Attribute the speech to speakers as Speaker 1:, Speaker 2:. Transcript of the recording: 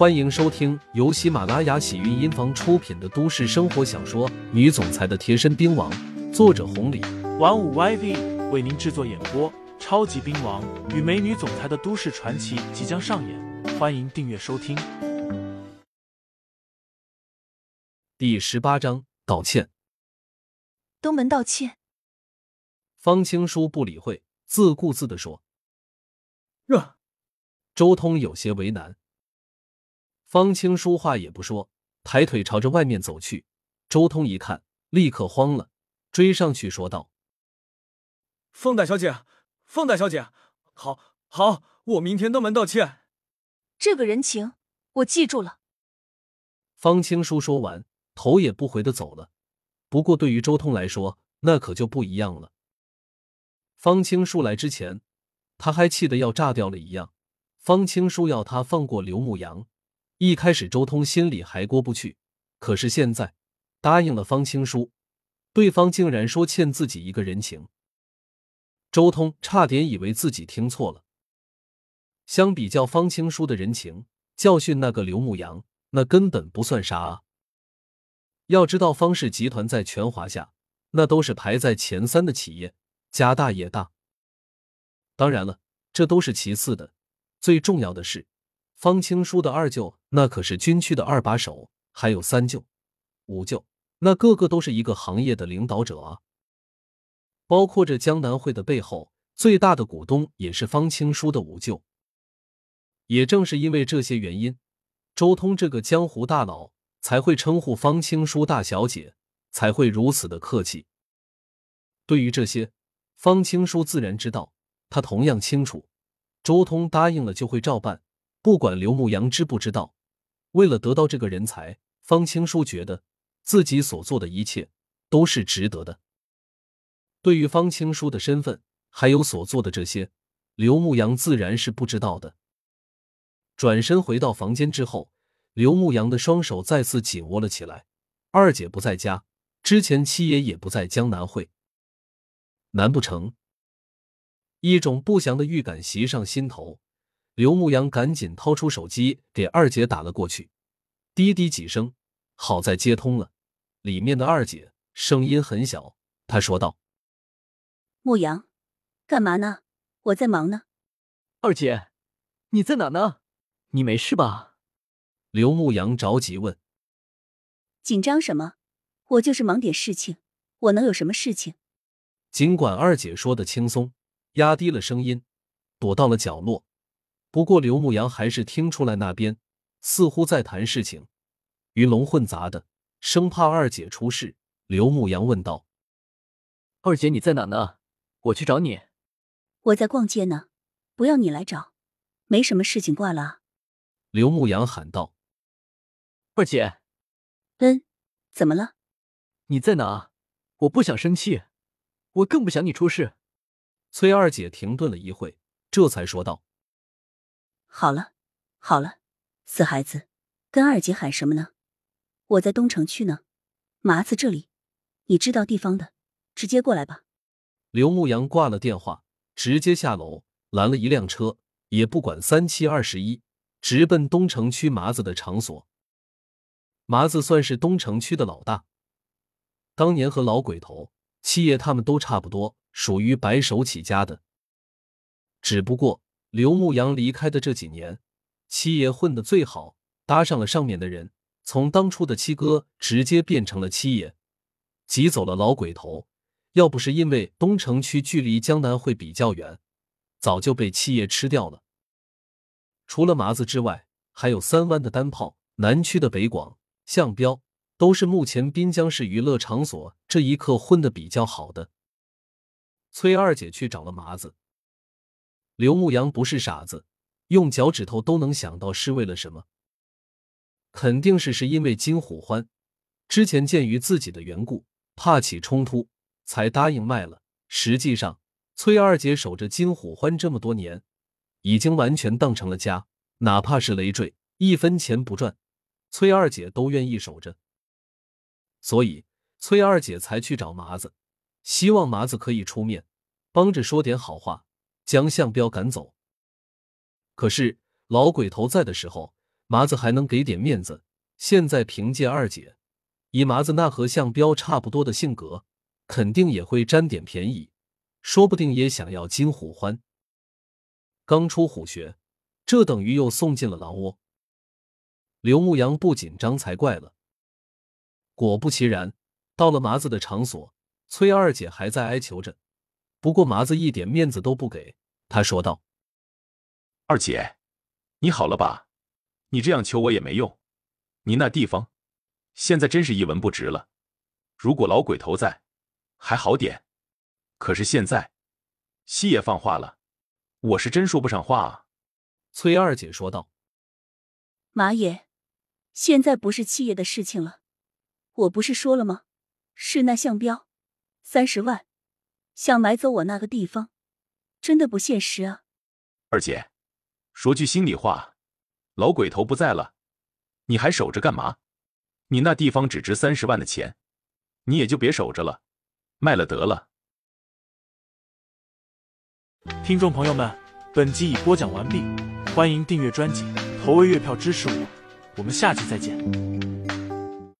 Speaker 1: 欢迎收听由喜马拉雅喜韵音房出品的都市生活小说《女总裁的贴身兵王》，作者红礼，
Speaker 2: 玩五 YV 为您制作演播。超级兵王与美女总裁的都市传奇即将上演，欢迎订阅收听。
Speaker 1: 第十八章道歉。
Speaker 3: 登门道歉。
Speaker 1: 方青书不理会，自顾自的说：“
Speaker 4: 热。”
Speaker 1: 周通有些为难。方青书话也不说，抬腿朝着外面走去。周通一看，立刻慌了，追上去说道：“
Speaker 4: 凤大小姐。”凤大小姐，好，好，我明天登门道歉。
Speaker 3: 这个人情我记住了。
Speaker 1: 方青书说完，头也不回的走了。不过对于周通来说，那可就不一样了。方青书来之前，他还气得要炸掉了一样。方青书要他放过刘牧阳，一开始周通心里还过不去，可是现在答应了方青书，对方竟然说欠自己一个人情。周通差点以为自己听错了。相比较方青书的人情，教训那个刘牧阳，那根本不算啥啊！要知道，方氏集团在全华夏那都是排在前三的企业，家大业大。当然了，这都是其次的，最重要的是，方青书的二舅那可是军区的二把手，还有三舅、五舅，那个个都是一个行业的领导者啊！包括这江南会的背后最大的股东也是方青书的五舅。也正是因为这些原因，周通这个江湖大佬才会称呼方青书大小姐，才会如此的客气。对于这些，方青书自然知道，他同样清楚，周通答应了就会照办，不管刘牧阳知不知道。为了得到这个人才，方青书觉得自己所做的一切都是值得的。对于方青书的身份，还有所做的这些，刘牧阳自然是不知道的。转身回到房间之后，刘牧阳的双手再次紧握了起来。二姐不在家，之前七爷也不在江南会，难不成？一种不祥的预感袭上心头，刘牧阳赶紧掏出手机给二姐打了过去，滴滴几声，好在接通了。里面的二姐声音很小，她说道。
Speaker 5: 牧阳，干嘛呢？我在忙呢。
Speaker 4: 二姐，你在哪呢？你没事吧？
Speaker 1: 刘牧阳着急问。
Speaker 5: 紧张什么？我就是忙点事情，我能有什么事情？
Speaker 1: 尽管二姐说的轻松，压低了声音，躲到了角落。不过刘牧阳还是听出来那边似乎在谈事情，鱼龙混杂的，生怕二姐出事。刘牧阳问道：“
Speaker 4: 二姐，你在哪呢？”我去找你，
Speaker 5: 我在逛街呢，不要你来找，没什么事情挂了。
Speaker 1: 刘牧阳喊道：“
Speaker 4: 二姐，
Speaker 5: 嗯，怎么了？
Speaker 4: 你在哪？我不想生气，我更不想你出事。”
Speaker 1: 崔二姐停顿了一会，这才说道：“
Speaker 5: 好了，好了，死孩子，跟二姐喊什么呢？我在东城区呢，麻子这里，你知道地方的，直接过来吧。”
Speaker 1: 刘牧阳挂了电话，直接下楼拦了一辆车，也不管三七二十一，直奔东城区麻子的场所。麻子算是东城区的老大，当年和老鬼头、七爷他们都差不多，属于白手起家的。只不过刘牧阳离开的这几年，七爷混的最好，搭上了上面的人，从当初的七哥直接变成了七爷，挤走了老鬼头。要不是因为东城区距离江南会比较远，早就被七爷吃掉了。除了麻子之外，还有三湾的单炮、南区的北广、向彪，都是目前滨江市娱乐场所这一刻混的比较好的。崔二姐去找了麻子，刘牧阳不是傻子，用脚趾头都能想到是为了什么，肯定是是因为金虎欢之前鉴于自己的缘故，怕起冲突。才答应卖了。实际上，崔二姐守着金虎欢这么多年，已经完全当成了家，哪怕是累赘，一分钱不赚，崔二姐都愿意守着。所以，崔二姐才去找麻子，希望麻子可以出面，帮着说点好话，将向彪赶走。可是老鬼头在的时候，麻子还能给点面子。现在凭借二姐，以麻子那和向彪差不多的性格，肯定也会占点便宜，说不定也想要金虎欢。刚出虎穴，这等于又送进了狼窝。刘牧阳不紧张才怪了。果不其然，到了麻子的场所，崔二姐还在哀求着，不过麻子一点面子都不给。他说道：“
Speaker 6: 二姐，你好了吧？你这样求我也没用。你那地方，现在真是一文不值了。如果老鬼头在，还好点。可是现在，西爷放话了，我是真说不上话啊。”
Speaker 1: 崔二姐说道：“
Speaker 5: 马爷。”现在不是七爷的事情了，我不是说了吗？是那项标，三十万，想买走我那个地方，真的不现实啊！
Speaker 6: 二姐，说句心里话，老鬼头不在了，你还守着干嘛？你那地方只值三十万的钱，你也就别守着了，卖了得了。
Speaker 2: 听众朋友们，本集已播讲完毕，欢迎订阅专辑，投喂月票支持我。我们下期再见。